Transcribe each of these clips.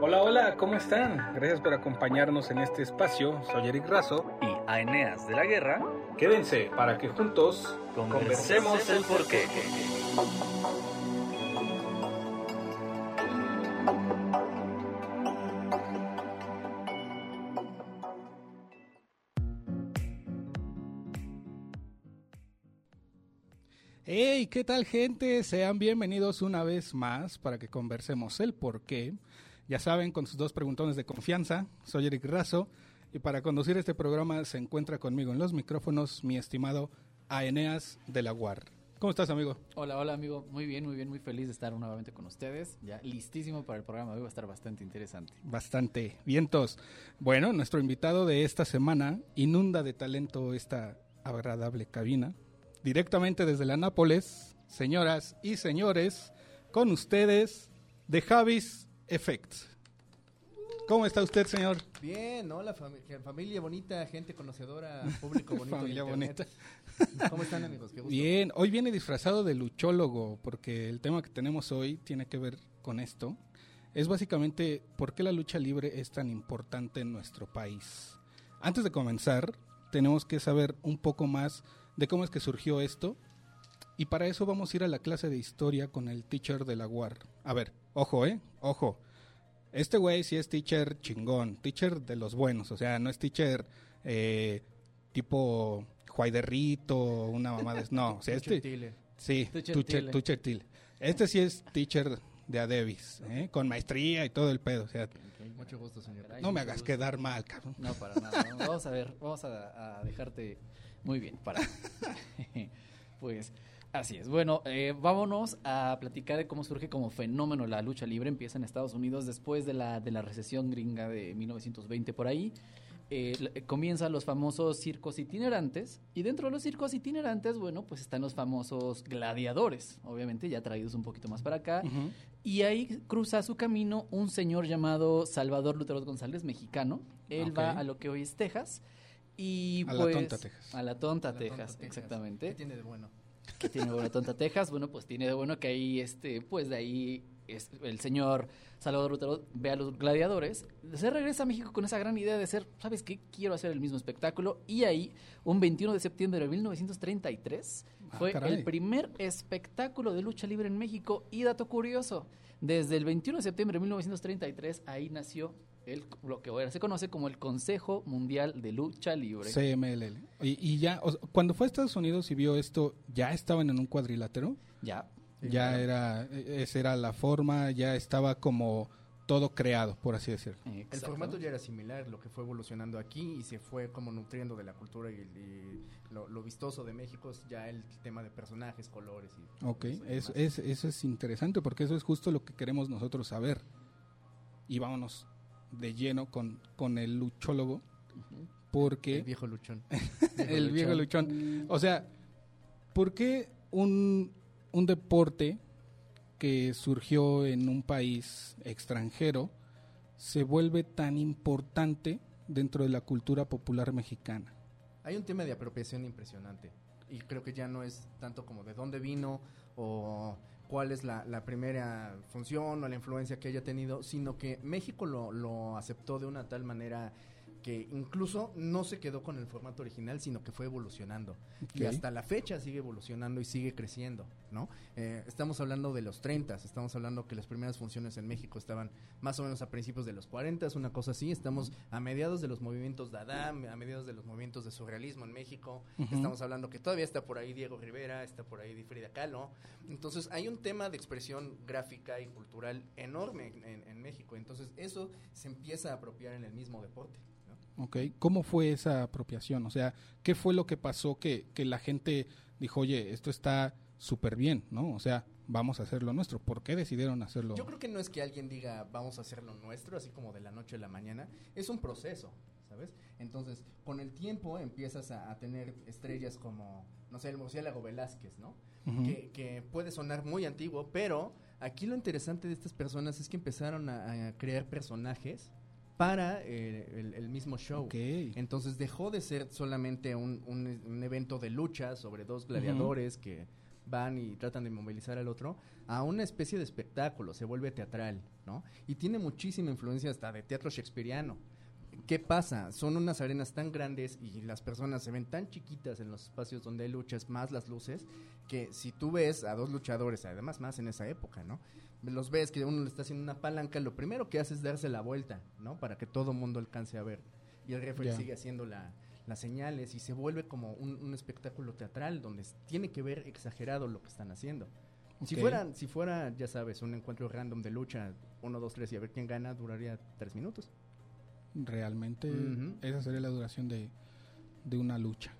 Hola, hola, ¿cómo están? Gracias por acompañarnos en este espacio. Soy Eric Razo. Y a Eneas de la Guerra. Quédense para que juntos conversemos el porqué. ¿Qué tal gente? Sean bienvenidos una vez más para que conversemos el por qué. Ya saben, con sus dos preguntones de confianza, soy Eric Razo y para conducir este programa se encuentra conmigo en los micrófonos mi estimado Aeneas de la Guar. ¿Cómo estás, amigo? Hola, hola, amigo. Muy bien, muy bien, muy feliz de estar nuevamente con ustedes. Ya listísimo para el programa. Hoy va a estar bastante interesante. Bastante. Vientos. Bueno, nuestro invitado de esta semana inunda de talento esta agradable cabina directamente desde la Nápoles, señoras y señores, con ustedes, The Javis Effects. ¿Cómo está usted, señor? Bien, hola familia bonita, gente conocedora, público bonito. familia bonita. ¿Cómo están amigos? Bien, hoy viene disfrazado de luchólogo porque el tema que tenemos hoy tiene que ver con esto. Es básicamente por qué la lucha libre es tan importante en nuestro país. Antes de comenzar, tenemos que saber un poco más de cómo es que surgió esto. Y para eso vamos a ir a la clase de historia con el teacher de la UAR. A ver, ojo, ¿eh? Ojo. Este güey sí es teacher chingón, teacher de los buenos, o sea, no es teacher eh, tipo Juaiderrito, una mamá de... No, o sea, este... Sí, teacher Tile. Este sí es teacher de Adebis, ¿eh? con maestría y todo el pedo. O sea, Mucho gusto, señor. no me hagas quedar mal, cabrón. No, para nada. Vamos a ver, vamos a dejarte muy bien, para. pues así es. Bueno, eh, vámonos a platicar de cómo surge como fenómeno la lucha libre. Empieza en Estados Unidos después de la, de la recesión gringa de 1920 por ahí. Eh, comienzan los famosos circos itinerantes y dentro de los circos itinerantes, bueno, pues están los famosos gladiadores, obviamente ya traídos un poquito más para acá. Y ahí cruza su camino un señor llamado Salvador Lutero González, mexicano. Él va a lo que hoy es Texas y a la pues, tonta Texas. A la tonta, Texas, exactamente. ¿Qué tiene de bueno? ¿Qué tiene de bueno tonta Texas? Bueno, pues tiene de bueno que ahí, este, pues de ahí es, el señor Salvador Lutero ve a los gladiadores, se regresa a México con esa gran idea de ser, ¿sabes qué? Quiero hacer el mismo espectáculo. Y ahí, un 21 de septiembre de 1933, ah, fue el primer espectáculo de lucha libre en México. Y dato curioso, desde el 21 de septiembre de 1933, ahí nació el, lo que ahora se conoce como el Consejo Mundial de Lucha Libre. CMLL. Y, ya, cuando fue a Estados Unidos y vio esto, ¿ya estaban en un cuadrilátero? Ya. Ya era, esa era la forma, ya estaba como todo creado, por así decirlo. El formato ya era similar, lo que fue evolucionando aquí y se fue como nutriendo de la cultura y, lo, vistoso de México es ya el tema de personajes, colores. Y ok, eso, es, eso es interesante porque eso es justo lo que queremos nosotros saber. Y vámonos de lleno con, con el luchólogo, porque... El viejo luchón. el viejo luchón. O sea, ¿por qué un, un deporte que surgió en un país extranjero se vuelve tan importante dentro de la cultura popular mexicana? Hay un tema de apropiación impresionante y creo que ya no es tanto como de dónde vino o cuál es la, primera función o la influencia que haya tenido, sino que México lo, lo aceptó de una tal manera que incluso no se quedó con el formato original, sino que fue evolucionando. Y hasta la fecha sigue evolucionando y sigue creciendo, ¿no? Eh, estamos hablando de los 30, estamos hablando que las primeras funciones en México estaban más o menos a principios de los 40, una cosa así. Estamos a mediados de los movimientos de Adam, a mediados de los movimientos de surrealismo en México. Estamos hablando que todavía está por ahí Diego Rivera, está por ahí Frida Kahlo. Entonces hay un tema de expresión gráfica y cultural enorme en, en México. Entonces eso se empieza a apropiar en el mismo deporte. Ok, ¿cómo fue esa apropiación? O sea, ¿qué fue lo que pasó que, que la gente dijo, oye, esto está súper bien, ¿no? O sea, vamos a hacerlo nuestro. ¿Por qué decidieron hacerlo? Yo creo que no es que alguien diga, vamos a hacerlo nuestro, así como de la noche a la mañana. Es un proceso, ¿sabes? Entonces, con el tiempo empiezas a, tener estrellas como, no sé, el murciélago Velázquez, ¿no? que, que, puede sonar muy antiguo, pero aquí lo interesante de estas personas es que empezaron a crear personajes para eh, el, mismo show. Entonces dejó de ser solamente un, un, evento de lucha sobre dos gladiadores que van y tratan de movilizar al otro, a una especie de espectáculo, se vuelve teatral, ¿no? Y tiene muchísima influencia hasta de teatro shakespeariano. ¿Qué pasa? Son unas arenas tan grandes y las personas se ven tan chiquitas en los espacios donde hay luchas, más las luces, que si tú ves a dos luchadores, además más en esa época, ¿no? Los ves que uno le está haciendo una palanca, lo primero que hace es darse la vuelta, ¿no? Para que todo mundo alcance a ver. Y el referee sigue haciendo la- las señales y se vuelve como un, un espectáculo teatral donde tiene que ver exagerado lo que están haciendo. Si fuera, si fuera, ya sabes, un encuentro random de lucha, uno, dos, tres y a ver quién gana, duraría tres minutos. Realmente esa sería la duración de, de una lucha.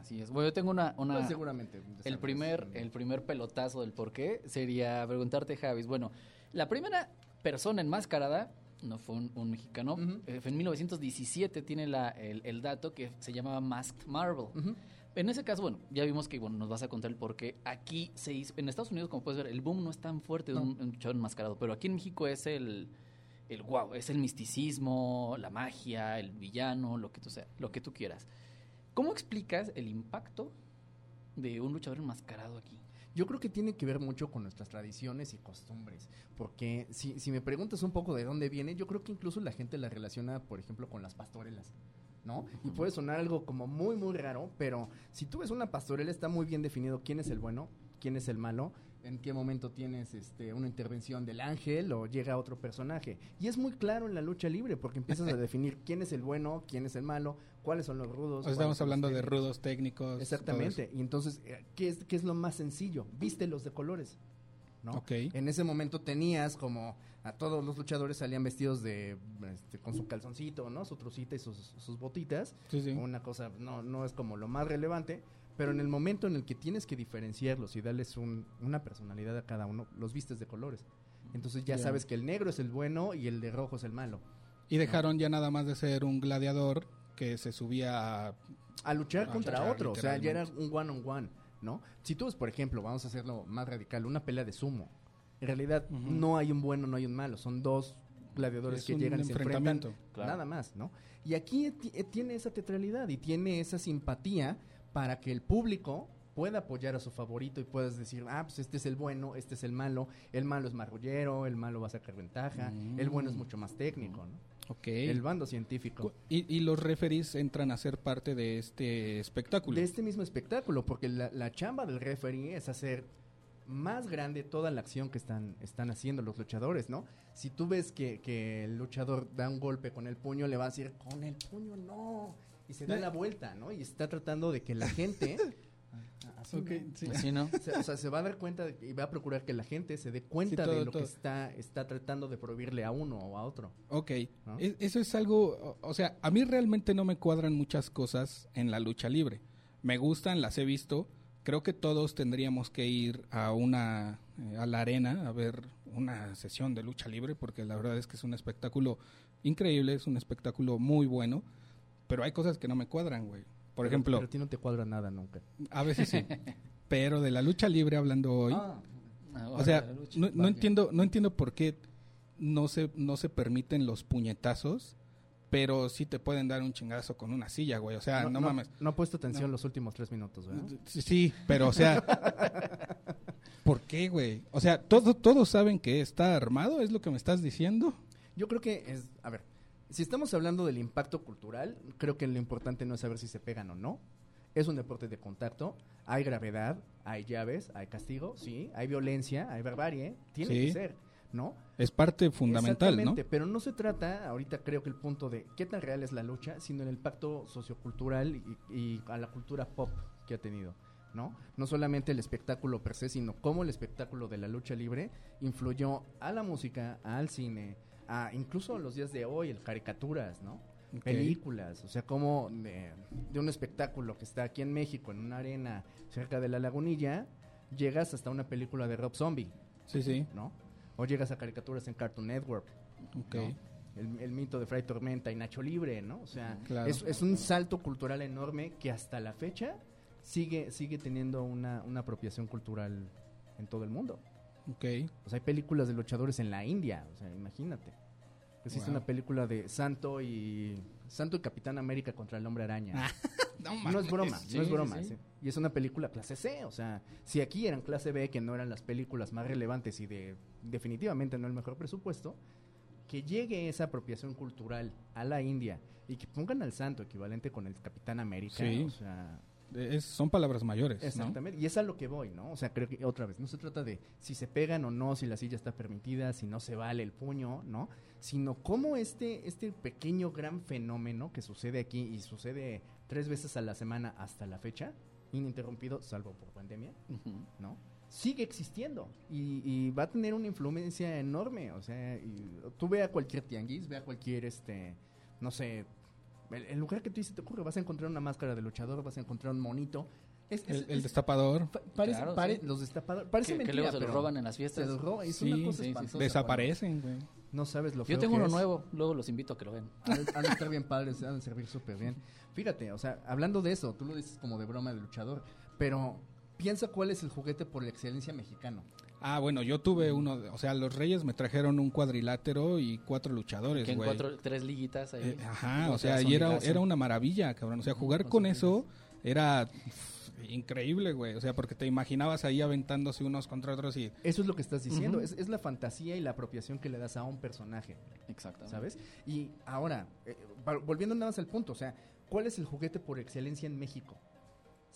Así es. Bueno, yo tengo una... una Pues seguramente. el primer, el primer pelotazo del por qué sería preguntarte, Javis. Bueno, la primera persona enmascarada no fue un, un mexicano. Ujú. eh, fue en 1917 tiene la, el, el dato que se llamaba Masked Marvel. En ese caso, bueno, ya vimos que bueno, nos vas a contar el por qué. Aquí se hizo, en Estados Unidos, como puedes ver, el boom no es tan fuerte de No. un, un luchador enmascarado, pero aquí en México es el, el wow, es el misticismo, la magia, el villano, lo que tú sea, lo que tú quieras. ¿Cómo explicas el impacto de un luchador enmascarado aquí? Yo creo que tiene que ver mucho con nuestras tradiciones y costumbres, porque si, si me preguntas un poco de dónde viene, yo creo que incluso la gente la relaciona, por ejemplo, con las pastorelas, ¿no? Y puede sonar algo como muy, muy raro, pero si tú ves una pastorela está muy bien definido quién es el bueno, quién es el malo, en qué momento tienes este, una intervención del ángel o llega otro personaje. Y es muy claro en la lucha libre, porque empiezas a definir quién es el bueno, quién es el malo, cuáles son los rudos. O estamos hablando de rudos técnicos. Exactamente. Y entonces, eh, ¿qué es, ¿qué es lo más sencillo? Vístelos de colores. ¿no? Ok. En ese momento tenías como a todos los luchadores salían vestidos de este, con su calzoncito, ¿no? Su trucita y sus, sus botitas. Sí, sí. Una cosa no no es como lo más relevante, pero en el momento en el que tienes que diferenciarlos y darles un- una personalidad a cada uno, los vistes de colores. Entonces ya Ya. sabes que el negro es el bueno y el de rojo es el malo. Y dejaron ya nada más de ser un gladiador que se subía a... a luchar A contra luchar, otro. O sea, ya era un one on one, ¿no? Si tú por ejemplo, vamos a hacerlo más radical, una pelea de sumo. En realidad Ujú. no hay un bueno, no hay un malo. Son dos gladiadores Es que llegan y se enfrentan. Claro. Nada más, ¿no? Y aquí eh, tiene esa teatralidad y tiene esa simpatía para que el público pueda apoyar a su favorito y puedas decir, ah, pues este es el bueno, este es el malo, el malo es marrullero, el malo va a sacar ventaja, el bueno es Mm. mucho más técnico, ¿no? Ok. El bando científico. Y, y los referees entran a ser parte de este espectáculo. de este mismo espectáculo, porque la, la chamba del referee es hacer más grande toda la acción que están, están haciendo los luchadores, ¿no? Si tú ves que, que el luchador da un golpe con el puño, le va a decir, con el puño no, y se da la vuelta, ¿no? Y está tratando de que la gente... así, Ok, ¿no? sí. Así, ¿no? Se- o sea, se va a dar cuenta de- y va a procurar que la gente se dé cuenta Sí, todo, de lo todo. que está, está tratando de prohibirle a uno o a otro. Ok, ¿No? E- eso es algo, o o sea, a mí realmente no me cuadran muchas cosas en la lucha libre. Me gustan, las he visto. Creo que todos tendríamos que ir a una, eh, a la arena a ver una sesión de lucha libre, porque la verdad es que es un espectáculo increíble, es un espectáculo muy bueno, pero hay cosas que no me cuadran, güey. Por Pero- ejemplo, Pero a ti no te cuadra nada nunca. a veces sí, pero de la lucha libre hablando hoy, Ah, o sea, lucha. no, entiendo, no entiendo por qué no se, no se permiten los puñetazos, pero sí te pueden dar un chingazo con una silla, güey. O sea, no, mames. No ha puesto atención No. los últimos tres minutos, ¿verdad? Sí, sí, pero o sea, ¿por qué, güey? O sea, todo, todos saben que está armado, es lo que me estás diciendo. Yo creo que es, a ver, si estamos hablando del impacto cultural, creo que lo importante no es saber si se pegan o no. Es un deporte de contacto, hay gravedad, hay llaves, hay castigo, sí, hay violencia, hay barbarie, tiene Sí. que ser, ¿no? Es parte fundamental, ¿no? Exactamente, pero no se trata, ahorita creo que el punto de qué tan real es la lucha, sino en el impacto sociocultural y, y a la cultura pop que ha tenido, ¿no? No solamente el espectáculo per se, sino cómo el espectáculo de la lucha libre influyó a la música, al cine, a incluso los días de hoy, el caricaturas, ¿no? Películas, o sea, como de, de un espectáculo que está aquí en México, en una arena cerca de la lagunilla, llegas hasta una película de Rob Zombie, Sí, sí. ¿no? O llegas a caricaturas en Cartoon Network, Ok. ¿no? El, el mito de Fray Tormenta y Nacho Libre, ¿no? O sea, Claro. es, es un salto cultural enorme que hasta la fecha sigue, sigue teniendo una, una apropiación cultural en todo el mundo. Ok. Sea, hay películas de luchadores en la India, o sea, imagínate. Existe Wow. una película de Santo y Santo y Capitán América contra el Hombre Araña. No, No es broma, Sí, no es broma. sí. sí. Y es una película clase C, o sea, si aquí eran clase B, que no eran las películas más relevantes y de definitivamente no el mejor presupuesto, que llegue esa apropiación cultural a la India y que pongan al santo equivalente con el Capitán América, Sí. o sea, Es- son palabras mayores, ¿no? Exactamente, y es a lo que voy, ¿no? O sea, creo que otra vez, no se trata de si se pegan o no, si la silla está permitida, si no se vale el puño, ¿no? Sino cómo este, este pequeño gran fenómeno que sucede aquí y sucede tres veces a la semana hasta la fecha, ininterrumpido, salvo por pandemia. ¿no? Sigue existiendo y, y va a tener una influencia enorme, o sea, y tú ve a cualquier tianguis, ve a cualquier, este, no sé, el, el lugar que tú se te ocurre, vas a encontrar una máscara de luchador, vas a encontrar un monito. Es, es- El, el es- destapador Pa- parece, Claro, pare- sí. Los destapadores. Parece Que, que mentira, luego se los pero roban en las fiestas. Se los roban. Es Sí, una cosa sí, espantosa. desaparecen, güey. No sabes lo Yo feo tengo que uno es. nuevo, luego los invito a que lo vean. Han, han de estar bien padres, han de servir súper bien. Fíjate, o sea, hablando de eso, tú lo dices como de broma de luchador, pero piensa cuál es el juguete por la excelencia mexicano. Ah, bueno, yo tuve uno, de- o sea, los Reyes me trajeron un cuadrilátero y cuatro luchadores, güey. cuatro, tres liguitas ahí. Eh, ajá, O sea, y era, era una maravilla, cabrón. O sea, jugar Con eso era increíble, güey. O sea, porque te imaginabas ahí aventándose unos contra otros y... Eso es lo que estás diciendo. Es, es la fantasía y la apropiación que le das a un personaje, Exactamente. ¿sabes? Y ahora, eh, volviendo nada más al punto, o sea, ¿cuál es el juguete por excelencia en México?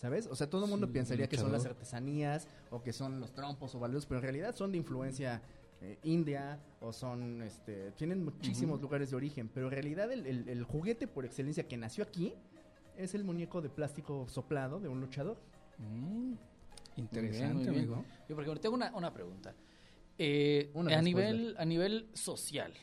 ¿Sabes? O sea, todo el mundo Sí, pensaría que son las artesanías o que son los trompos o baleros, pero en realidad son de influencia eh, india o son, este, tienen muchísimos lugares de origen, pero en realidad el, el- el juguete por excelencia que nació aquí es el muñeco de plástico soplado de un luchador. mm, interesante, muy bien. amigo. Yo, por ejemplo, tengo una, una pregunta. Eh, Una a, nivel, a nivel social,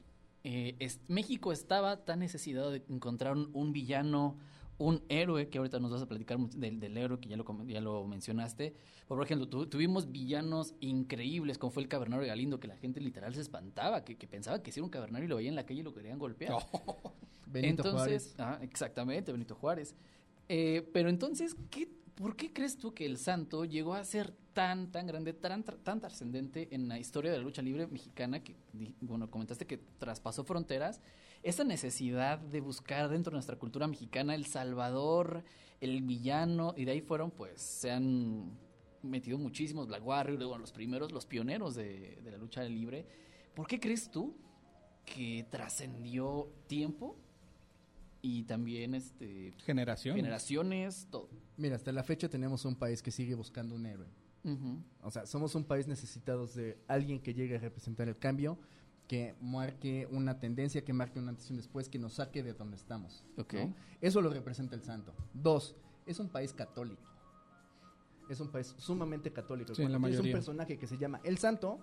eh, es- México estaba tan necesitado de encontrar un, un villano, un héroe, que ahorita nos vas a platicar del, del héroe, que ya lo, ya lo mencionaste. Por ejemplo, tu- tuvimos villanos increíbles, como fue el Cavernario Galindo, que la gente literal se espantaba, que, que pensaba que si era un cavernario y lo veía en la calle y lo querían golpear. Benito entonces, Juárez. ah, exactamente, Benito Juárez. Eh, pero entonces, ¿qué, ¿por qué crees tú que el santo llegó a ser tan, tan grande, tan, tan trascendente en la historia de la lucha libre mexicana que, bueno, comentaste que traspasó fronteras? Esa necesidad de buscar dentro de nuestra cultura mexicana el salvador, el villano, y de ahí fueron, pues, se han metido muchísimos Black Warrior, luego los primeros, los pioneros de, de la lucha libre. ¿Por qué crees tú que trascendió tiempo y también este Generación. generaciones, todo. Mira, hasta la fecha tenemos un país que sigue buscando un héroe. O sea, somos un país necesitados de alguien que llegue a representar el cambio, que marque una tendencia, que marque un antes y un después, que nos saque de donde estamos. Ok. ¿no? Eso lo representa el santo. Dos, es un país católico. Es un país sumamente católico. Sí, Cuando tienes un personaje que se llama el santo,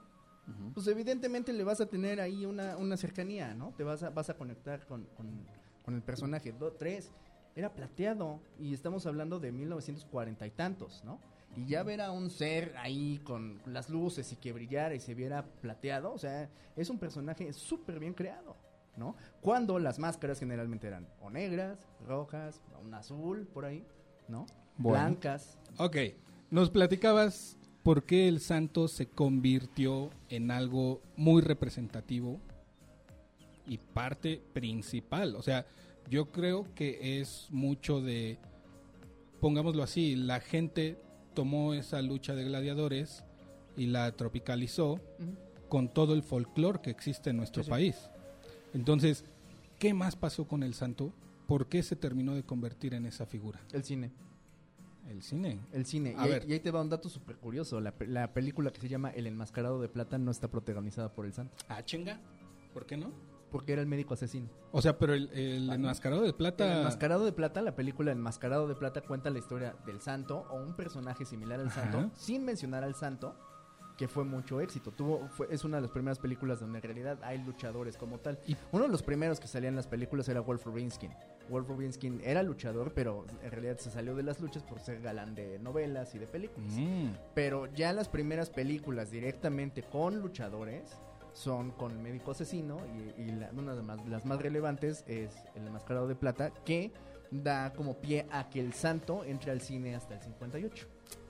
pues evidentemente le vas a tener ahí una, una cercanía, ¿no? Te vas a, vas a conectar con, con- con el personaje. Do- tres, era plateado y estamos hablando de 1940 y tantos, ¿no? Y ya ver a un ser ahí con las luces y que brillara y se viera plateado, o sea, es un personaje súper bien creado, ¿no? Cuando las máscaras generalmente eran o negras, rojas, un azul por ahí, ¿no? Bueno. Blancas. Ok, nos platicabas por qué el santo se convirtió en algo muy representativo y parte principal. O sea, yo creo que es mucho de, pongámoslo así, la gente tomó esa lucha de gladiadores y la tropicalizó con todo el folclore que existe en nuestro Sí, sí. país. Entonces, ¿qué más pasó con el santo? ¿Por qué se terminó de convertir en esa figura? El cine. El cine. El cine. A y, ver. Ahí, y ahí te va un dato súper curioso. La, la película que se llama El Enmascarado de Plata no está protagonizada por el santo. Ah, chinga. ¿Por qué no? Porque era el médico asesino. O sea, pero el, el enmascarado de El plata. Enmascarado de Plata, la película El Enmascarado de Plata cuenta la historia del santo o un personaje similar al Ajá. santo, sin mencionar al santo, que fue mucho éxito. Tuvo, fue, es una de las primeras películas donde en realidad hay luchadores como tal. Y- Uno de los primeros que salían en las películas era Wolf Rubinskin. Wolf Rubinskin era luchador, pero en realidad se salió de las luchas por ser galán de novelas y de películas. Mm, Pero ya las primeras películas directamente con luchadores son con el médico asesino y, y la- una de más- las más relevantes es el enmascarado de plata que da como pie a que el santo entre al cine hasta el 58.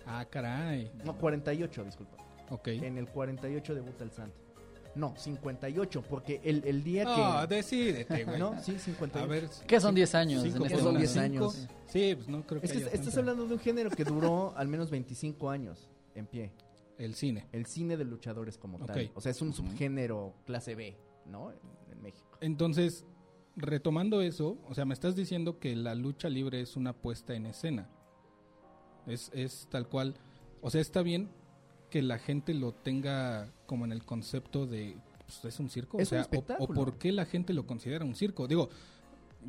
Ah, caray. No, 48, disculpa. Ok. En el 48 debuta el santo. No, 58, porque el, el día No, que... decídete, güey. No, sí, 58. A ver. ¿Qué son 10 años cinco en este ¿Qué son por 10 una? años? Sí, pues no creo que Es que haya estás hablando de un género que duró al menos 25 años en pie. El cine. El cine de luchadores como tal. O sea, es un subgénero clase B, ¿no? En, México. Entonces, retomando eso, o sea, me estás diciendo que la lucha libre es una puesta en escena. Es, es tal cual. O sea, está bien que la gente lo tenga como en el concepto de. pues, es un circo. Es o sea, un o- espectáculo. O, por qué la gente lo considera un circo. Digo,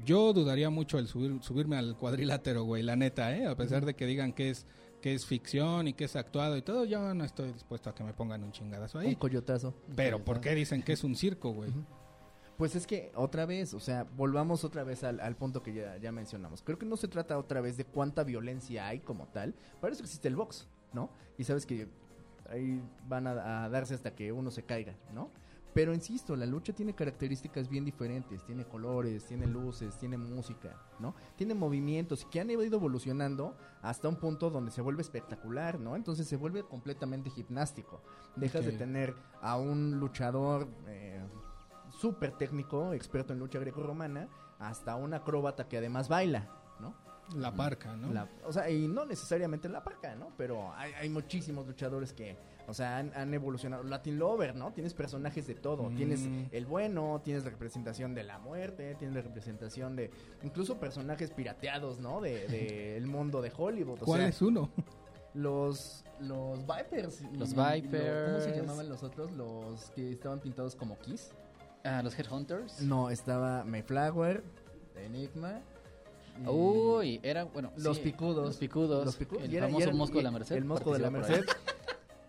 yo dudaría mucho el subir, subirme al cuadrilátero, güey, la neta, ¿eh? A pesar de que digan que es que es ficción y que es actuado y todo, yo no estoy dispuesto a que me pongan un chingadazo ahí. Un coyotazo. Pero ¿por qué dicen que es un circo, güey? Pues es que otra vez, o sea, volvamos otra vez al, al punto que ya, ya mencionamos. Creo que no se trata otra vez de cuánta violencia hay como tal. Para eso existe el box, ¿no? Y sabes que ahí van a, a darse hasta que uno se caiga, ¿no? Pero insisto, la lucha tiene características bien diferentes, tiene colores, tiene luces, tiene música, ¿no? Tiene movimientos que han ido evolucionando hasta un punto donde se vuelve espectacular, ¿no? Entonces se vuelve completamente gimnástico. Dejas de tener a un luchador eh, súper técnico, experto en lucha greco-romana, hasta un acróbata que además baila, ¿no? La parca, ¿no? La- o sea, y no necesariamente la parca, ¿no? Pero hay, hay muchísimos luchadores que, o sea, han, han evolucionado. Latin Lover, ¿no? Tienes personajes de todo. Mm. Tienes el bueno, tienes la representación de la muerte, tienes la representación de incluso personajes pirateados, ¿no? De, de el mundo de Hollywood. O ¿Cuál sea, es uno? los los Vipers. Los y lo- ¿Cómo se Vipers. llamaban los otros? Los que estaban pintados como Kiss. Ah, los Headhunters. No, estaba Mayflower, Enigma. Uy, era, bueno, Los sí, picudos. Los picudos. Los picudos. El Y era- y famoso era- Mosco y- de la Merced. El Mosco de la Merced.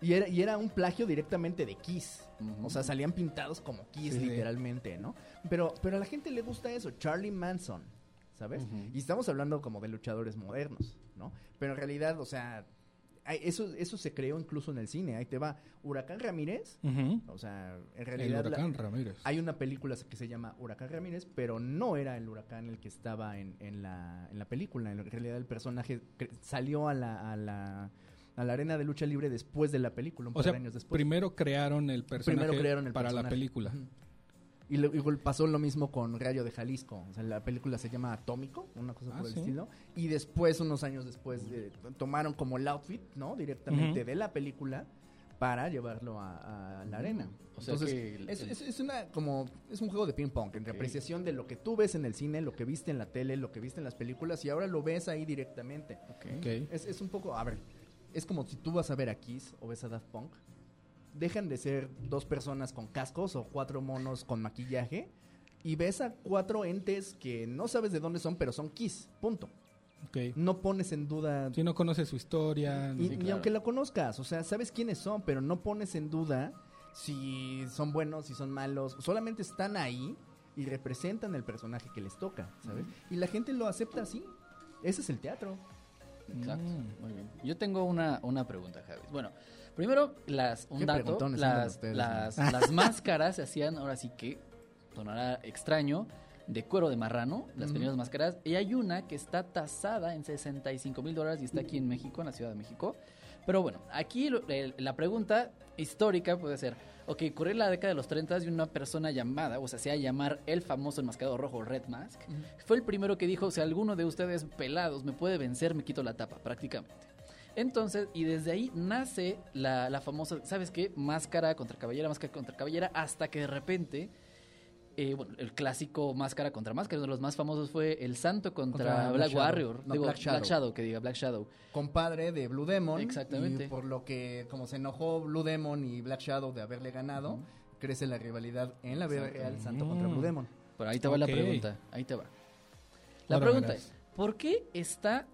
Y era, y era un plagio directamente de Kiss. O sea, salían pintados como Kiss, Sí. literalmente, ¿no? Pero, pero a la gente le gusta eso. Charlie Manson, ¿sabes? Y estamos hablando como de luchadores modernos, ¿no? Pero en realidad, o sea, eso, eso se creó incluso en el cine. Ahí te va. Huracán Ramírez. O sea, en El realidad. la- huracán Ramírez. hay una película que se llama Huracán Ramírez, pero no era el huracán el que estaba en, en la, en la película. En realidad el personaje salió a la, a, la, a la arena de lucha libre después de la película, un O par sea, de años después. primero crearon el personaje Primero crearon el para la película. Y luego igual pasó lo mismo con Rayo de Jalisco. O sea, la película se llama Atómico, una cosa Ah, por el sí. estilo. Y después, unos años después, eh, tomaron como el outfit, ¿no? Directamente de la película para llevarlo a, a la arena. O sea Entonces, que el- es, es- es una como es un juego de ping pong entre apreciación de lo que tú ves en el cine, lo que viste en la tele, lo que viste en las películas y ahora lo ves ahí directamente. Es, es un poco, a ver, es como si tú vas a ver a Kiss o ves a Daft Punk, dejan de ser dos personas con cascos o cuatro monos con maquillaje y ves a cuatro entes que no sabes de dónde son, pero son Kiss, punto. No pones en duda Si no conoces su historia. y, Sí, y claro. aunque la conozcas, o sea, sabes quiénes son, pero no pones en duda si son buenos, si son malos, solamente están ahí y representan el personaje que les toca, ¿sabes? Y la gente lo acepta así. Ese es el teatro. Exacto. Mm. Muy bien. Yo tengo una, una pregunta, Javi. Bueno, primero, las, un dato, las, ustedes, las, las máscaras se hacían, ahora sí que, sonará extraño, de cuero de marrano, las Ujú. primeras máscaras, y hay una que está tasada en 65 mil dólares y está aquí en México, en la Ciudad de México. Pero bueno, aquí lo- el- la pregunta histórica puede ser, ok, ocurrió en la década de los 30 y una persona llamada, o sea, se hacía llamar el famoso enmascarado rojo Red Mask, fue el primero que dijo, si alguno de ustedes pelados me puede vencer, me quito la tapa, prácticamente. Entonces, y desde ahí nace la, la famosa, ¿sabes qué? Máscara contra cabellera, máscara contra cabellera, hasta que de repente, eh, bueno, el clásico máscara contra máscara, uno de los más famosos fue el santo contra, Contra Black. Warrior, No, digo, Black Black Shadow. Que diga, Black Shadow. Compadre de Blue Demon. Exactamente. Y por lo que, como se enojó Blue Demon y Black Shadow de haberle ganado, crece la rivalidad en la vida real Santo contra. Blue Demon. Pero ahí te va la pregunta, ahí te va. La Ahora pregunta verás. es, ¿por qué está,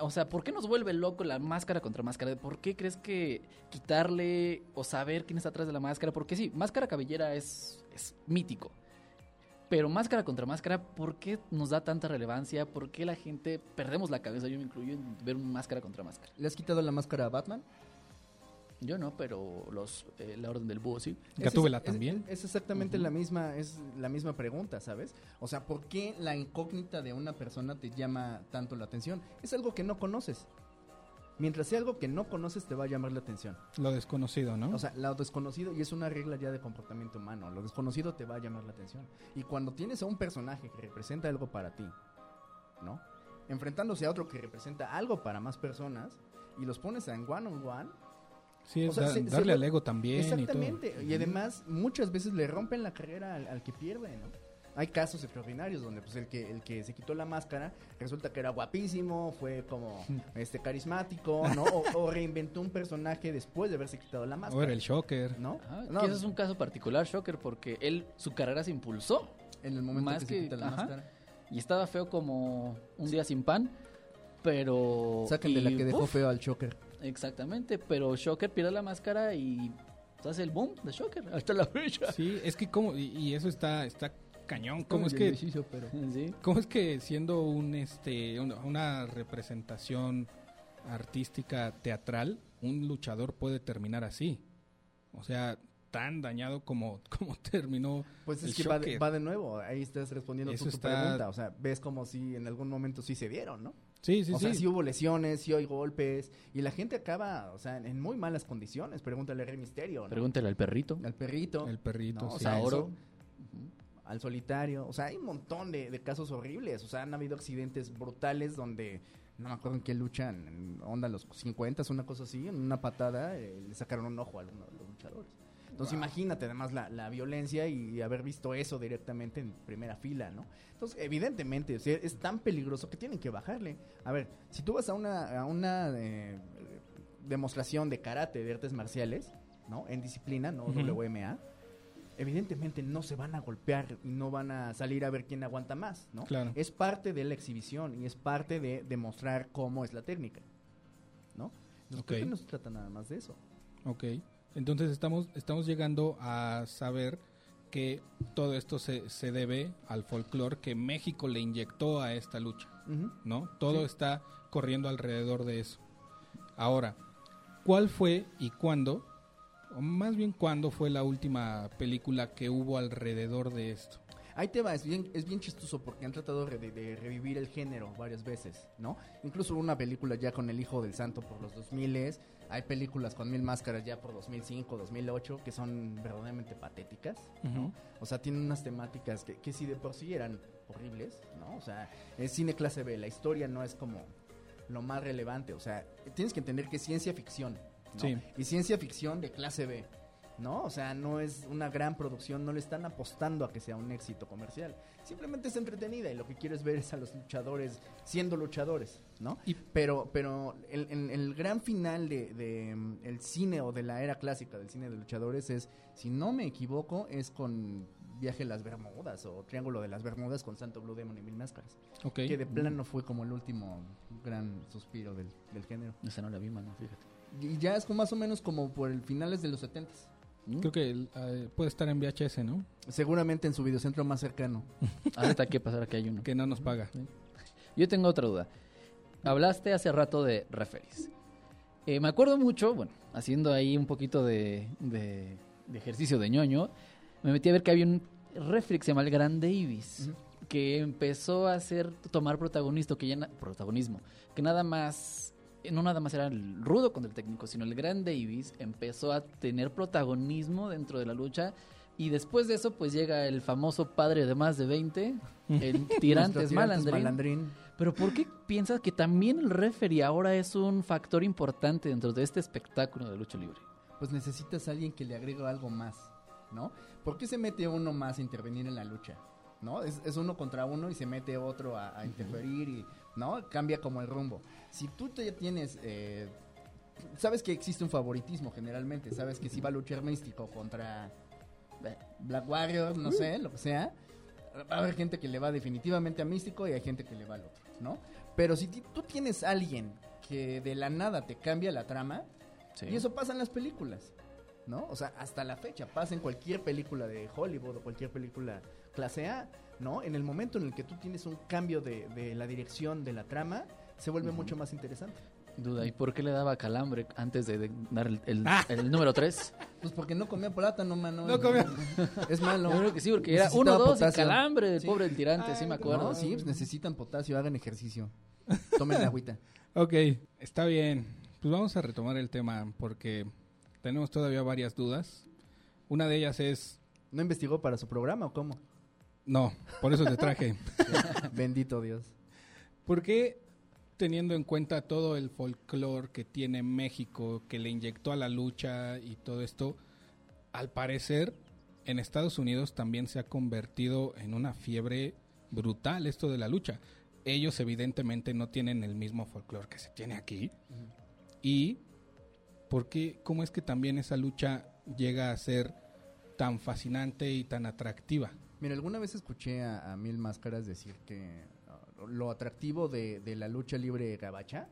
o sea, por qué nos vuelve loco la máscara contra máscara? ¿Por qué crees que quitarle o saber quién está atrás de la máscara? Porque sí, máscara cabellera es, es mítico. Pero máscara contra máscara, ¿por qué nos da tanta relevancia? ¿Por qué la gente perdemos la cabeza? Yo me incluyo en ver máscara contra máscara. ¿Le has quitado la máscara a Batman? Yo no, pero los eh, la orden del búho sí. Gatúbela Es- es- también. Es, exactamente Ujú. la misma, es la misma pregunta, ¿sabes? O sea, ¿por qué la incógnita de una persona te llama tanto la atención? Es algo que no conoces. Mientras sea algo que no conoces, te va a llamar la atención. Lo desconocido, ¿no? O sea, lo desconocido, y es una regla ya de comportamiento humano, lo desconocido te va a llamar la atención. Y cuando tienes a un personaje que representa algo para ti, ¿no? Enfrentándose a otro que representa algo para más personas, y los pones en one on one, sí, es o sea, da- se- se darle ve- al ego también Exactamente. y todo. Y, además, muchas veces le rompen la carrera al, al que pierde, ¿no? Hay casos extraordinarios donde pues el que el que se quitó la máscara resulta que era guapísimo, fue como este carismático, ¿no? O, o reinventó un personaje después de haberse quitado la O máscara. era el Shocker. ¿No? Que eso es un caso particular, Shocker, porque él, su carrera se impulsó en el momento más que, se que- quita la ajá. máscara. y estaba feo como un día sin pan, pero... Saquen de la que dejó uf, feo al Choker. Exactamente, pero Shocker pierde la máscara y pues, hace el boom de Shocker hasta la fecha. Sí, es que como y, y eso está está cañón, cómo es que pero... Sí. cómo es que siendo un este una, representación artística teatral, un luchador puede terminar así. O sea, tan dañado como como terminó Pues es el que va de, va de nuevo, ahí estás respondiendo Eso tu está- pregunta, o sea, ves como si en algún momento sí se dieron, ¿no? Sí, sí, o sí. sea, sí hubo lesiones, sí hay golpes, y la gente acaba, o sea, en, muy malas condiciones, pregúntale a Rey Misterio, ¿no? Pregúntale al perrito. al perrito, El perrito, ¿no? O sea, Saoro. eso- al solitario, o sea, hay un montón de, de casos horribles, o sea, han habido accidentes brutales donde, no me acuerdo en qué luchan, en onda los 50, una cosa así, en una patada eh, le sacaron un ojo a alguno de los luchadores. Entonces imagínate además la, la violencia y haber visto eso directamente en primera fila, ¿no? Entonces, evidentemente, o sea, es tan peligroso que tienen que bajarle. A ver, si tú vas a una, a una eh, demostración de karate, de artes marciales, ¿no? En disciplina, no. WMA, evidentemente no se van a golpear y no van a salir a ver quién aguanta más, ¿no? Claro. Es parte de la exhibición y es parte de demostrar cómo es la técnica, ¿no? Entonces, creo Ok. que no se trata nada más de eso. Ok. Entonces estamos, estamos llegando a saber que todo esto se, se debe al folclore que México le inyectó a esta lucha. ¿no? Todo Sí. está corriendo alrededor de eso. Ahora, ¿cuál fue y cuándo, o más bien cuándo fue la última película que hubo alrededor de esto? Ahí te va, es bien, es bien chistoso porque han tratado de, de revivir el género varias veces, ¿no? Incluso una película ya con El Hijo del Santo por los 2000 hay películas con Mil Máscaras ya por 2005, 2008 que son verdaderamente patéticas, Ujú. o sea, tienen unas temáticas que, que si de por sí eran horribles, ¿no? O sea, es cine clase B, la historia no es como lo más relevante, o sea, tienes que entender que es ciencia ficción, ¿no? Sí. Y ciencia ficción de clase B, ¿no? O sea, no es una gran producción, no le están apostando a que sea un éxito comercial. Simplemente es entretenida y lo que quieres ver es a los luchadores siendo luchadores, ¿no? Y- pero pero el, el- el gran final de, de, el cine o de la era clásica del cine de luchadores es, si no me equivoco, es con Viaje a las Bermudas o Triángulo de las Bermudas con Santo Blue Demon y Mil Máscaras. Ok. Que de plano fue como el último gran suspiro del, del género. Esa no la vi, mano, fíjate. Y ya es como más o menos como por el finales de los 70 ¿Mm? Creo que eh, puede estar en VHS, ¿no? Seguramente en su videocentro más cercano. Ahorita hay que pasar aquí hay uno. Que no nos paga. Yo tengo otra duda. Hablaste hace rato de referees. Eh, me acuerdo mucho, bueno, haciendo ahí un poquito de, de- de ejercicio de ñoño, me metí a ver que había un referee que se llama el Gran Davis, que empezó a hacer, tomar protagonista, que ya protagonismo, que nada más, no nada más era el rudo contra el técnico, sino el Gran Davis empezó a tener protagonismo dentro de la lucha. Y después de eso, pues llega el famoso padre de más de 20, el tirantes malandrín. malandrín. Pero ¿por qué piensas que también el referee ahora es un factor importante dentro de este espectáculo de lucha libre? Pues necesitas a alguien que le agregue algo más, ¿no? ¿Por qué se mete uno más a intervenir en la lucha? ¿No? Es, es uno contra uno y se mete otro a, a interferir y, ¿no? Cambia como el rumbo. Si tú te tienes, eh, sabes que existe un favoritismo generalmente, sabes que si va a luchar místico contra eh, Black Warrior, no sé, lo que sea, va a haber gente que le va definitivamente a místico y hay gente que le va al otro, ¿no? Pero si tú tienes alguien que de la nada te cambia la trama, y eso pasa en las películas, ¿no? O sea, hasta la fecha pasa en cualquier película de Hollywood o cualquier película clase A, ¿no? En el momento en el que tú tienes un cambio de, de la dirección de la trama, se vuelve mucho más interesante. Duda, ¿y por qué le daba calambre antes de, de dar el, el- Ah. el número 3? Pues porque no comía plátano, mano. No comía. Es malo. Yo creo que sí, porque era Necesitaba 1, 2 y potasio. calambre del Sí. pobre del tirante, sí me acuerdo. No, sí, pues necesitan potasio, hagan ejercicio. Tomen agüita. Ok, está bien. Pues vamos a retomar el tema porque tenemos todavía varias dudas. Una de ellas es, ¿No investigó para su programa o cómo? No, por eso te traje. Bendito Dios. ¿Por qué teniendo en cuenta todo el folclore que tiene México, que le inyectó a la lucha y todo esto, al parecer en Estados Unidos también se ha convertido en una fiebre brutal esto de la lucha. Ellos evidentemente no tienen el mismo folclore que se tiene aquí. Y ¿por qué, cómo es que también esa lucha llega a ser tan fascinante y tan atractiva? Mira, alguna vez escuché a, a Mil Máscaras decir que uh, lo atractivo de, de la lucha libre gabacha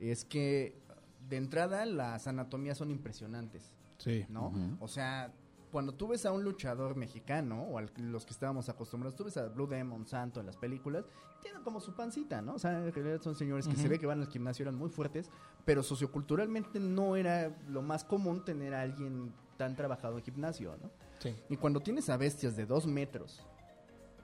es que uh, de entrada las anatomías son impresionantes, Sí. ¿no? O sea, cuando tú ves a un luchador mexicano o a los que estábamos acostumbrados, tú ves a Blue Demon Santo en las películas, tienen como su pancita, ¿no? O sea, en realidad son señores que se ve que van al gimnasio, eran muy fuertes, pero socioculturalmente no era lo más común tener a alguien tan trabajado en gimnasio, ¿no? Sí. Y cuando tienes a bestias de dos metros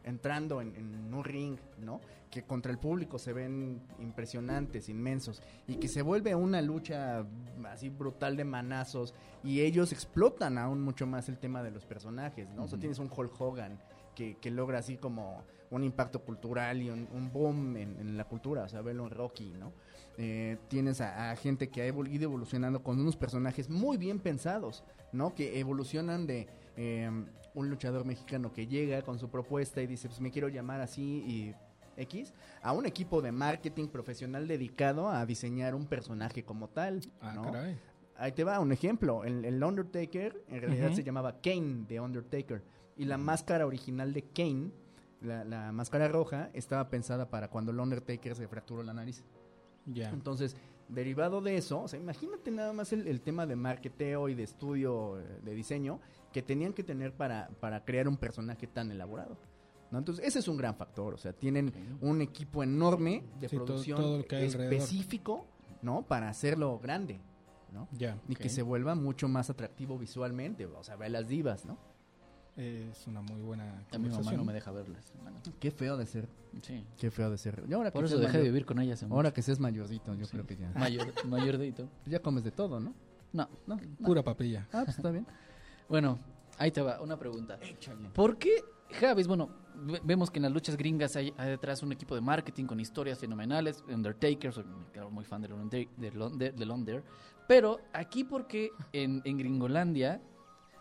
entrando en, en un ring, ¿no? Que contra el público se ven impresionantes, inmensos, y que se vuelve una lucha así brutal de manazos, y ellos explotan aún mucho más el tema de los personajes, ¿no? O sea, tienes un Hulk Hogan que, que logra así como un impacto cultural y un, un boom en, en la cultura, o sea, verlo en Rocky, ¿no? Eh, tienes a, a gente que ha evol- ido evolucionando con unos personajes muy bien pensados, ¿no? Que evolucionan de eh, un luchador mexicano que llega con su propuesta y dice, pues me quiero llamar así y X, a un equipo de marketing profesional dedicado a diseñar un personaje como tal, Ah, ¿no? caray. Ahí te va un ejemplo. El, el Undertaker en realidad se llamaba Kane de Undertaker. Y la máscara original de Kane, la, la máscara roja, estaba pensada para cuando el Undertaker se fracturó la nariz. Ya. Entonces, derivado de eso, o sea, imagínate nada más el, el tema de marketeo y de estudio eh, de diseño que tenían que tener para, para crear un personaje tan elaborado. ¿no? Entonces, ese es un gran factor. O sea, tienen un equipo enorme de Sí, producción todo específico, ¿no? Para hacerlo grande, ¿no? Ya. Y que se vuelva mucho más atractivo visualmente. O sea, ve las divas, ¿no? Es una muy buena A mi mamá no me deja verlas. hermano. Qué feo de ser. Sí. Qué feo de ser. Y ahora Por que eso dejé de vivir con ellas. Ahora que seas mayorcito, yo creo que ya. Mayor, mayordito. Ya comes de todo, ¿no? No. No. Pura papilla. Ah, pues está bien. Bueno, ahí te va, una pregunta. ¿Por qué Javis, bueno, ve- vemos que en las luchas gringas hay, hay detrás un equipo de marketing con historias fenomenales, Undertaker, soy claro, muy fan del Under- del Under, del Under, pero aquí porque en, en Gringolandia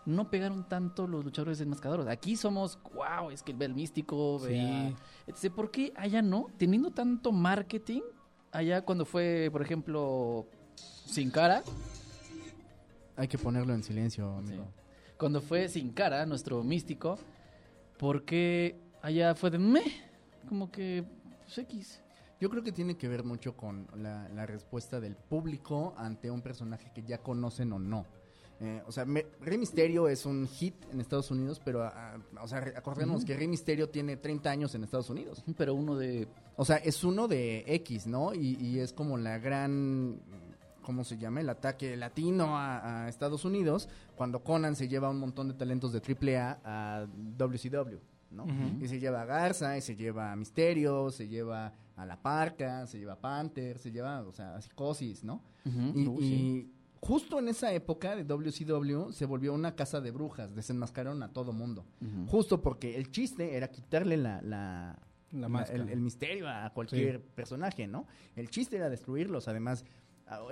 no pegaron tanto los luchadores enmascadores. Aquí somos, wow, es que el místico, ve a- Sí. Este, ¿Por qué allá no? Teniendo tanto marketing, allá cuando fue, por ejemplo, Sin Cara, Hay que ponerlo en silencio, amigo. Cuando fue Sin Cara, nuestro místico, ¿por qué allá fue de meh? Como que, pues X. Yo creo que tiene que ver mucho con la, la respuesta del público ante un personaje que ya conocen o no. Eh, o sea, me- Rey Misterio es un hit en Estados Unidos, pero, ah, o sea, acordémonos que Rey Misterio tiene 30 años en Estados Unidos. Pero uno de... O sea, es uno de X, ¿no? Y, y es como la gran, ¿cómo se llama? El ataque latino a, a Estados Unidos, cuando Conan se lleva un montón de talentos de AAA a WCW, ¿no? Y se lleva a Garza, y se lleva a Misterio, se lleva a La Parca, se lleva a Panther, se lleva, o sea, a Psicosis, ¿no? Y, Uy, y sí. justo en esa época de WCW se volvió una casa de brujas, desenmascararon a todo mundo. Justo porque el chiste era quitarle la, la, el, el misterio a cualquier personaje, ¿no? El chiste era destruirlos. Además,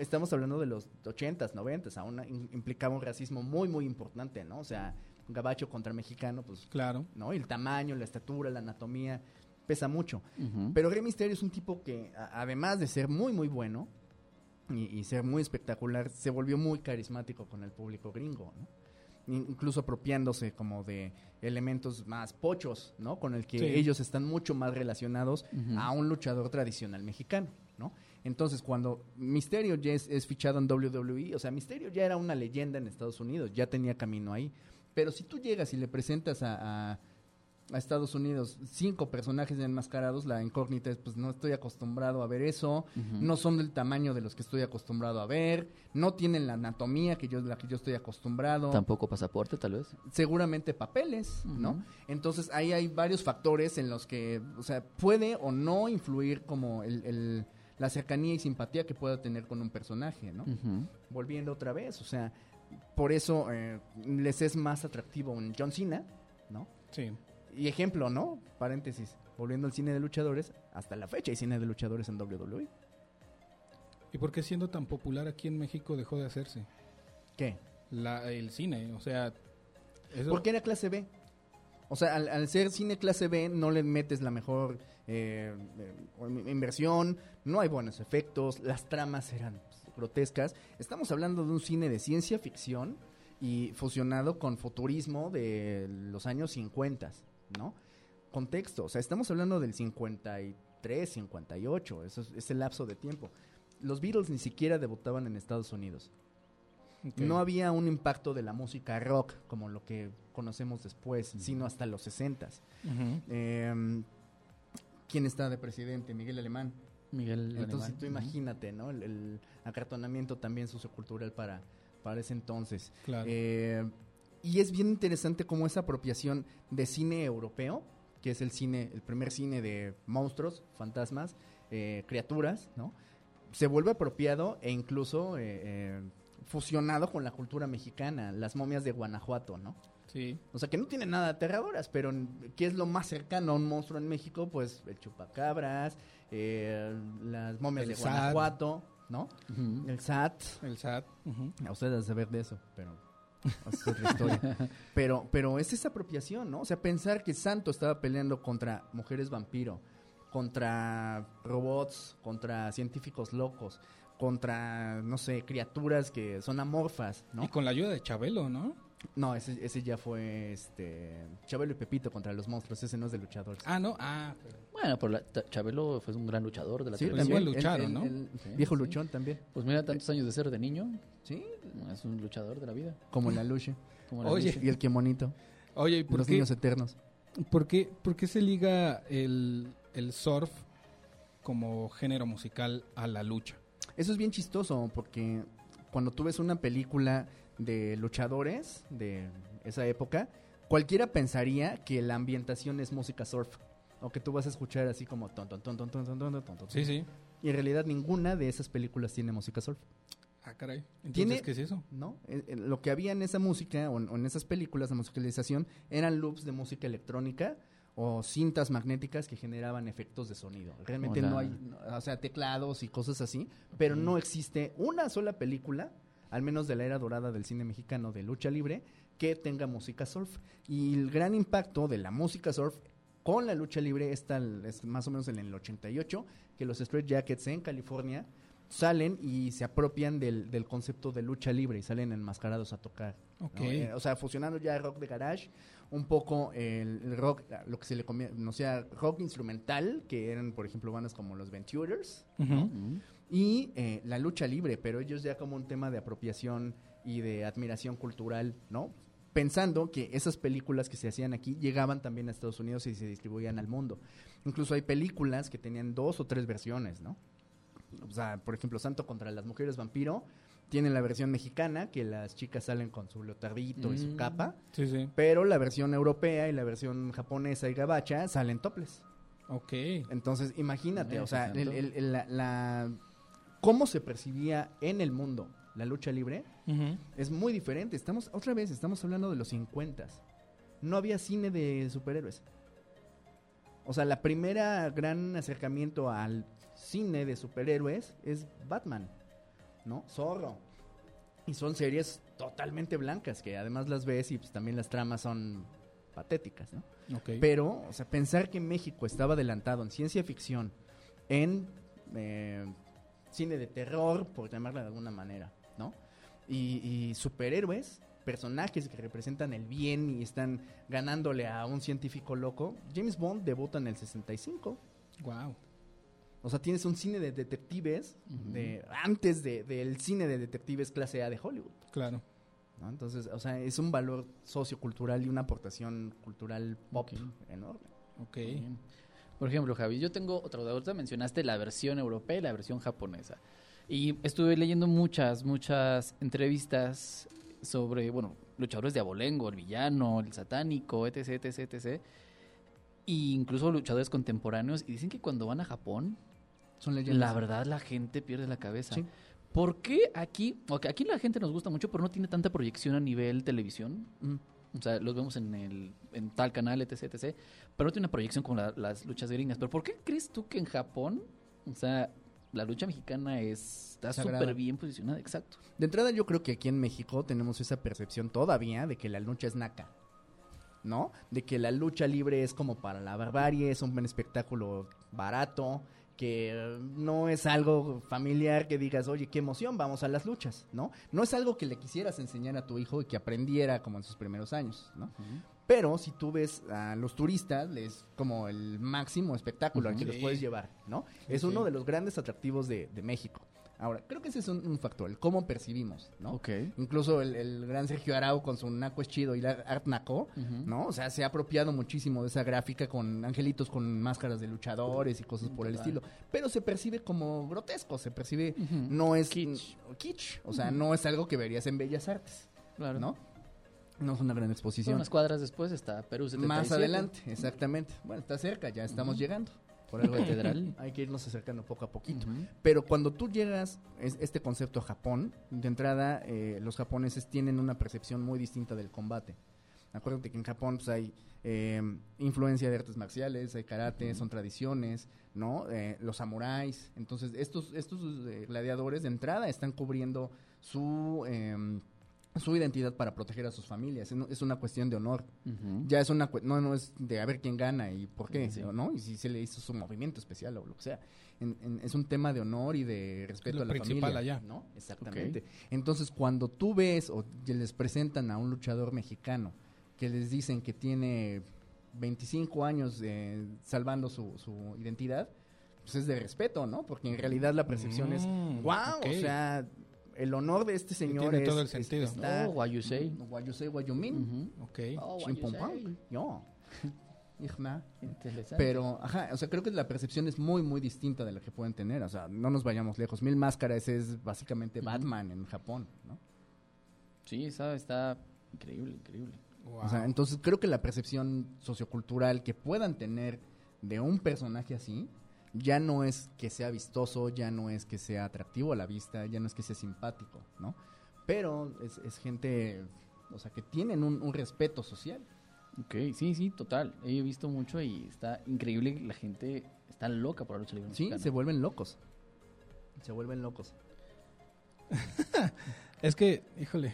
estamos hablando de los 80s, 90s, aún implicaba un racismo muy, muy importante, ¿no? O sea, un gabacho contra mexicano, pues, Claro. ¿no? El tamaño, la estatura, la anatomía, pesa mucho. Ujú. Pero Rey Misterio es un tipo que, a- además de ser muy, muy bueno y, y ser muy espectacular, se volvió muy carismático con el público gringo, ¿no? In- Incluso apropiándose como de elementos más pochos, ¿no? Con el que Sí. ellos están mucho más relacionados Ujú. a un luchador tradicional mexicano, ¿no? Entonces, cuando Misterio ya es, es fichado en WWE, o sea, Misterio ya era una leyenda en Estados Unidos, ya tenía camino ahí. Pero si tú llegas y le presentas a, a- a Estados Unidos cinco personajes enmascarados, la incógnita es, pues no estoy acostumbrado a ver eso, no son del tamaño de los que estoy acostumbrado a ver, no tienen la anatomía que yo, la que yo estoy acostumbrado, Tampoco pasaporte, tal vez. seguramente papeles, ¿no? Entonces ahí hay varios factores en los que, o sea, puede o no influir como el, el- la cercanía y simpatía que pueda tener con un personaje, ¿no? Volviendo otra vez, o sea, por eso eh, les es más atractivo un John Cena, ¿no? Sí. Y ejemplo, ¿no? Paréntesis, volviendo al cine de luchadores, hasta la fecha hay cine de luchadores en WWE. ¿Y por qué siendo tan popular aquí en México dejó de hacerse? ¿Qué? La, el cine, o sea... eso- Porque era clase B. O sea, al, al ser cine clase B no le metes la mejor eh, eh, inversión, no hay buenos efectos, las tramas eran grotescas. Estamos hablando de un cine de ciencia ficción y fusionado con futurismo de los años 50, ¿no? Contexto, o sea, estamos hablando del 53, 58, eso es, ese lapso de tiempo. Los Beatles ni siquiera debutaban en Estados Unidos. No había un impacto de la música rock como lo que conocemos después, sino hasta los 60. Ujú. Eh, ¿Quién está de presidente? Miguel Alemán. Miguel Entonces Alemán. tú imagínate, ¿no? El, el acartonamiento también sociocultural para, para ese entonces. Claro. Eh, y es bien interesante cómo esa apropiación de cine europeo, que es el cine, el primer cine de monstruos, fantasmas, eh, criaturas, ¿no? Se vuelve apropiado e incluso eh, fusionado con la cultura mexicana, las momias de Guanajuato, ¿no? Sí. O sea, que no tienen nada aterradoras, pero ¿qué es lo más cercano a un monstruo en México? Pues el chupacabras, eh, las momias El de SAT. Guanajuato, ¿no? El SAT. El SAT. ujú. A ustedes saber de eso, pero es otra historia. pero, pero es esa apropiación, ¿no? O sea, pensar que Santo estaba peleando contra mujeres vampiro, contra robots, contra científicos locos, contra, no sé, criaturas que son amorfas, ¿no? Y con la ayuda de Chabelo, ¿no? No, ese, ese ya fue este Chabelo y Pepito contra los monstruos, ese no es de luchadores. Ah, no. Ah, pero- Bueno, pero la- Chabelo fue un gran luchador de la Sí, televisión. también. lucharon, el- ¿no? el Sí, viejo sí. luchón también. Pues mira, tantos años de ser de niño, Sí, es un luchador de la vida. como la lucha. Como la Oye. lucha. Y el quemonito. Oye, ¿y Y por los qué, niños eternos. por qué, por qué se liga el, el surf como género musical a la lucha? Eso es bien chistoso porque cuando tú ves una película de luchadores de esa época, cualquiera pensaría que la ambientación es música surf. O que tú vas a escuchar así como ton, ton, ton, ton, ton, ton, ton, ton, ton. Sí, sí. Y en realidad ninguna de esas películas tiene música surf. Ah, caray. Entonces, Tiene- ¿qué es eso? ¿no? Eh, eh, lo que había en esa música o en, o en esas películas de musicalización eran loops de música electrónica o cintas magnéticas que generaban efectos de sonido. Realmente Hola. no hay, o sea, teclados y cosas así, pero no existe una sola película, al menos de la era dorada del cine mexicano de lucha libre, que tenga música surf. Y el gran impacto de la música surf con la lucha libre está es más o menos en el 88, que los Straight Jackets en California salen y se apropian del, del concepto de lucha libre y salen enmascarados a tocar. ¿no? Ok. Eh, o sea, fusionando ya rock de garage, un poco el, rock, lo que se le comía, no sea, rock instrumental, que eran, por ejemplo, bandas como los Venturers. Ujú. y eh, la lucha libre, pero ellos ya como un tema de apropiación y de admiración cultural, ¿no? Pensando que esas películas que se hacían aquí llegaban también a Estados Unidos y se distribuían al mundo. Incluso hay películas que tenían dos o tres versiones, ¿no? O sea, por ejemplo, Santo contra las mujeres vampiro tiene la versión mexicana, que las chicas salen con su leotardito y su Mm. capa, Sí, sí. pero la versión europea y la versión japonesa y gabacha salen toples. Ok. Entonces, imagínate, o sea, sí, el- tanto. el- el- la, la- cómo se percibía en el mundo la lucha libre es muy diferente. Estamos, otra vez, estamos hablando de los 50. No había cine de superhéroes. O sea, la primera gran acercamiento al cine de superhéroes es Batman, ¿no? Zorro. Y son series totalmente blancas, que además las ves y pues, también las tramas son patéticas, ¿no? Pero, o sea, pensar que México estaba adelantado en ciencia ficción, en eh, cine de terror, por llamarla de alguna manera, ¿no? Y, y superhéroes, personajes que representan el bien y están ganándole a un científico loco. James Bond debuta en el 65. Wow. O sea, tienes un cine de detectives de, antes de- del cine de detectives clase A de Hollywood. Claro. ¿no? Entonces, o sea, es un valor sociocultural y una aportación cultural pop enorme. Ok. Bien. Por ejemplo, Javi, yo tengo otra duda. Ahorita mencionaste la versión europea y la versión japonesa. Y estuve leyendo muchas, muchas entrevistas sobre, bueno, luchadores de abolengo, el villano, el satánico, etc, etc, etc. E incluso luchadores contemporáneos. Y dicen que cuando van a Japón, Son leyendas. La verdad, la gente pierde la cabeza. Sí. ¿Por qué aquí, ok, aquí la gente nos gusta mucho, pero no tiene tanta proyección a nivel televisión? Mm. O sea, los vemos en, el, en tal canal, etc, etc. Pero no tiene una proyección con la- las luchas gringas. ¿Pero por qué crees tú que en Japón, o sea, la lucha mexicana es, está súper bien posicionada? Exacto. De entrada yo creo que aquí en México tenemos esa percepción todavía de que la lucha es naca. ¿No? De que la lucha libre es como para la barbarie, es un buen espectáculo barato, que no es algo familiar que digas, oye, qué emoción, vamos a las luchas, ¿no? No es algo que le quisieras enseñar a tu hijo y que aprendiera como en sus primeros años, ¿no? Pero si tú ves a los turistas, es como el máximo espectáculo al que los puedes llevar, ¿no? Sí, es uno sí. de los grandes atractivos de, de México. Ahora, creo que ese es un, un factor, el cómo percibimos, ¿no? Ok. Incluso el, el gran Sergio Arau con su Naco es chido y la Art Naco. ¿no? O sea, se ha apropiado muchísimo de esa gráfica con angelitos con máscaras de luchadores y cosas por el estilo. Pero se percibe como grotesco, se percibe, no es Kitsch. kitsch, o sea, no es algo que verías en Bellas Artes, Claro. ¿no? No es una gran exposición. Unas cuadras después está Perú 77. Más adelante, exactamente. Bueno, está cerca, ya estamos llegando. Por algo catedral. Hay que irnos acercando poco a poquito. Pero cuando tú llegas es- este concepto a Japón, de entrada eh, los japoneses tienen una percepción muy distinta del combate. Acuérdate que en Japón pues, hay eh, influencia de artes marciales, hay karate, son tradiciones, ¿no? Eh, los samuráis. Entonces, estos, estos eh, gladiadores de entrada están cubriendo su, eh, su identidad para proteger a sus familias. Es, es una cuestión de honor. Ujú. Ya es una no, no es de a ver quién gana y por qué, Sí. ¿no? Y si se le hizo su movimiento especial o lo que sea. En- en- es un tema de honor y de respeto lo a la principal familia, allá. ¿no? Exactamente. Entonces, cuando tú ves o les presentan a un luchador mexicano que les dicen que tiene 25 años eh, salvando su, su identidad, pues es de respeto, ¿no? Porque en realidad la percepción es, Mm, wow, ok. o sea, el honor de este señor tiene es, todo el es- sentido. está- Oh, what you say. What you say, what you mean. Ujú. Ok. Oh, what you say. Yo. Interesante. Pero, ajá, o sea, creo que la percepción es muy, muy distinta de la que pueden tener. O sea, no nos vayamos lejos. Mil Máscaras es básicamente. Batman en Japón, ¿no? Sí, está, está increíble, increíble. Wow. O sea, entonces creo que la percepción sociocultural que puedan tener de un personaje así, ya no es que sea vistoso, ya no es que sea atractivo a la vista, ya no es que sea simpático, ¿no? Pero es, es gente, o sea, que tienen un, un respeto social. Ok, sí, sí, total. He visto mucho y está increíble. La gente está loca por la lucha libre. Sí, mexicana. se vuelven locos. Se vuelven locos. Es que, híjole,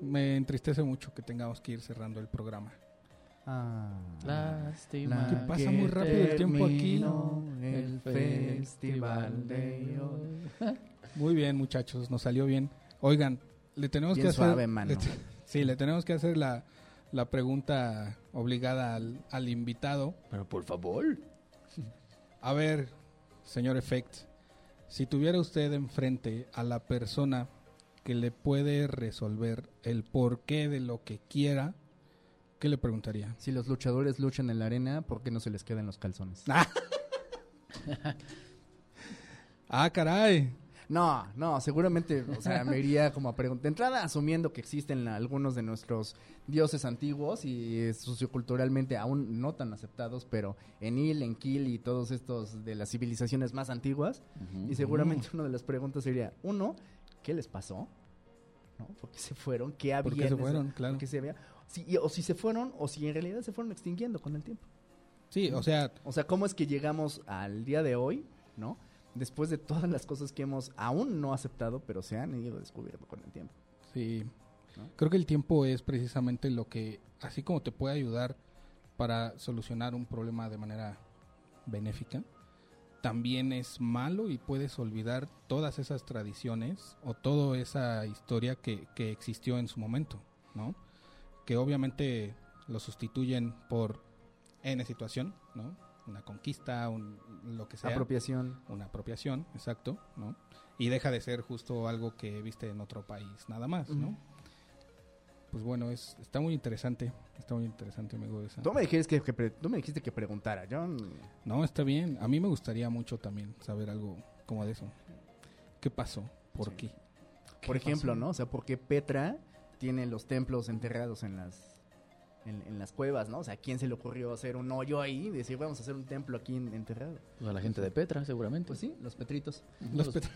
me entristece mucho que tengamos que ir cerrando el programa. Ah, Lástima. Que pasa muy rápido el tiempo aquí. El festival de hoy. Muy bien, muchachos, nos salió bien. Oigan, le tenemos Bien que hacer. suave, mano. le te- sí, le tenemos que hacer la, la pregunta obligada al, al invitado. Pero por favor. A ver, señor Effect, si tuviera usted enfrente a la persona que le puede resolver el porqué de lo que quiera, ¿qué le preguntaría? Si los luchadores luchan en la arena, ¿por qué no se les quedan los calzones? Ah, caray. No, no, seguramente, o sea, me iría como a preguntar. De entrada, asumiendo que existen la- algunos de nuestros dioses antiguos y socioculturalmente aún no tan aceptados, pero en Il, en Kill y todos estos de las civilizaciones más antiguas. Y seguramente una de las preguntas sería, uno, ¿qué les pasó? ¿No? ¿Por qué se fueron? ¿Qué había? ¿Por qué se fueron? Claro. por qué se había? Si- y- o si se fueron, o si en realidad se fueron extinguiendo con el tiempo. Sí, o sea, O sea, ¿cómo es que llegamos al día de hoy, no? Después de todas las cosas que hemos aún no aceptado, pero se han ido descubriendo con el tiempo. sí. ¿No? Creo que el tiempo es precisamente lo que, así como te puede ayudar para solucionar un problema de manera benéfica, también es malo y puedes olvidar todas esas tradiciones o toda esa historia que, que existió en su momento, ¿no? Que obviamente lo sustituyen por N situación, ¿no? Una conquista, un, lo que sea. Apropiación. una apropiación, exacto, ¿no? Y deja de ser justo algo que viste en otro país, nada más, ¿no? Pues bueno, es, está muy interesante, está muy interesante, amigo. Esa. Tú me dijiste que, que pre- tú me dijiste que preguntara. Mm, No, está bien. A mí me gustaría mucho también saber algo como de eso. ¿Qué pasó? ¿Por Sí. qué? por ¿Qué ejemplo, pasó? ¿no? O sea, ¿por qué Petra tiene los templos enterrados en las en, en las cuevas, ¿no? O sea, ¿a quién se le ocurrió hacer un hoyo ahí y decir, vamos a hacer un templo aquí en- enterrado? A la gente de Petra, seguramente. Pues sí, los petritos. Los Los, pet-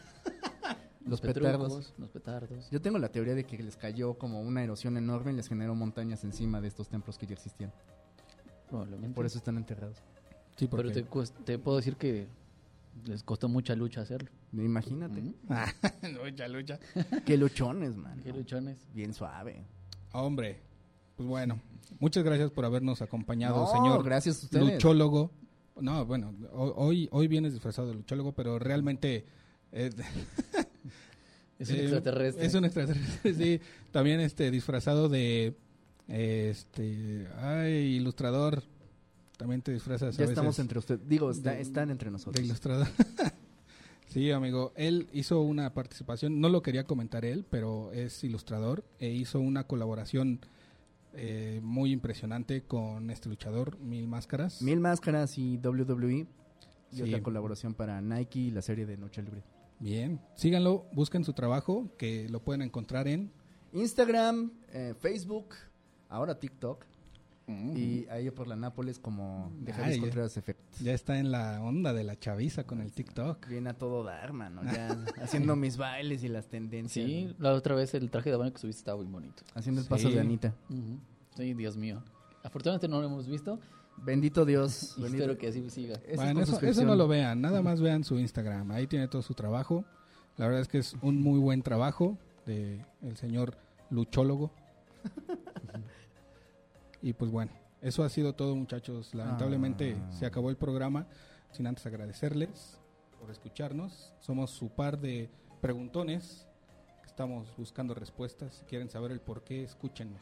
Los petardos. Los petardos. Yo tengo la teoría de que les cayó como una erosión enorme y les generó montañas encima de estos templos que ya existían. Probablemente. Por eso están enterrados. Sí, Pero porque... te, cuest- te puedo decir que les costó mucha lucha hacerlo. Imagínate. Ujú. Ah, lucha, lucha. Qué luchones, man. Qué luchones. Bien suave. Hombre, pues bueno, muchas gracias por habernos acompañado, No, señor gracias a ustedes. luchólogo. No, bueno, ho- hoy, hoy vienes disfrazado de luchólogo, pero realmente... eh, Es un eh, extraterrestre. Es un extraterrestre, sí. También este, disfrazado de... Este... Ay, ilustrador. También te disfrazas a Ya estamos veces entre ustedes. Digo, está- de- están entre de nosotros. ilustrador. sí, amigo. Él hizo una participación, no lo quería comentar él, pero es ilustrador e hizo una colaboración eh, muy impresionante con este luchador, Mil Máscaras. Mil Máscaras y WWE. Y Sí. otra colaboración para Nike y la serie de Noche Libre. Bien. Síganlo, busquen su trabajo, que lo pueden encontrar en... Instagram, eh, Facebook, ahora TikTok. Ujú. Y ahí por la Nápoles como de Ay, Javis ya. Contreras Effect. Ya está en la onda de la chaviza con el TikTok. Viene a todo dar, mano. Ya haciendo mis bailes y las tendencias. Sí, la otra vez el traje de baño que subiste estaba muy bonito. Haciendo el Sí. paso de Anita. Ujú. Sí, Dios mío. Afortunadamente no lo hemos visto. Bendito Dios. Y bendito- espero que así siga. Es bueno, con eso, eso no lo vean, nada más vean su Instagram. Ahí tiene todo su trabajo. La verdad es que es un muy buen trabajo de el señor luchólogo. y pues bueno, eso ha sido todo, muchachos. Lamentablemente Ah. se acabó el programa. Sin antes agradecerles por escucharnos. Somos su par de preguntones. que Estamos buscando respuestas. Si quieren saber el por qué, escúchenos.